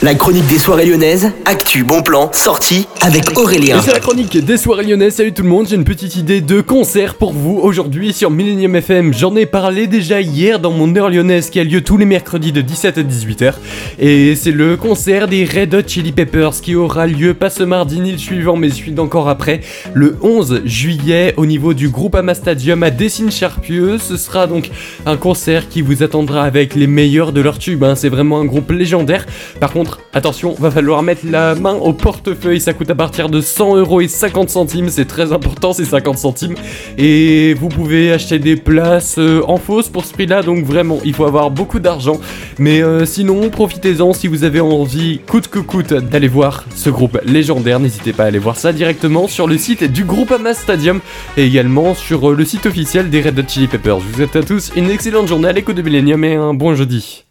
La chronique des soirées lyonnaises, actu, bon plan, sortie avec Aurélien. C'est la chronique des soirées lyonnaises. Salut tout le monde, j'ai une petite idée de concert pour vous aujourd'hui sur Millennium FM. J'en ai parlé déjà hier dans mon heure lyonnaise qui a lieu tous les mercredis de 17 à 18h. Et c'est le concert des Red Hot Chili Peppers qui aura lieu pas ce mardi ni le suivant, mais celui d'encore après, le 11 juillet au niveau du groupe Ama Stadium à Dessines-Charpieu. Ce sera donc un concert qui vous attendra avec les meilleurs de leur tube. hein. C'est vraiment un groupe légendaire. Par contre, attention, va falloir mettre la main au portefeuille. Ça coûte à partir de 100 euros et 50 centimes. C'est très important, ces 50 centimes. Et vous pouvez acheter des places euh, en fausse pour ce prix-là. Donc vraiment, il faut avoir beaucoup d'argent. Mais euh, sinon, profitez-en si vous avez envie, coûte que coûte, d'aller voir ce groupe légendaire. N'hésitez pas à aller voir ça directement sur le site du groupe Ama Stadium et également sur euh, le site officiel des Red Hot Chili Peppers. Je vous souhaite à tous une excellente journée à l'écho de Millennium et un bon jeudi.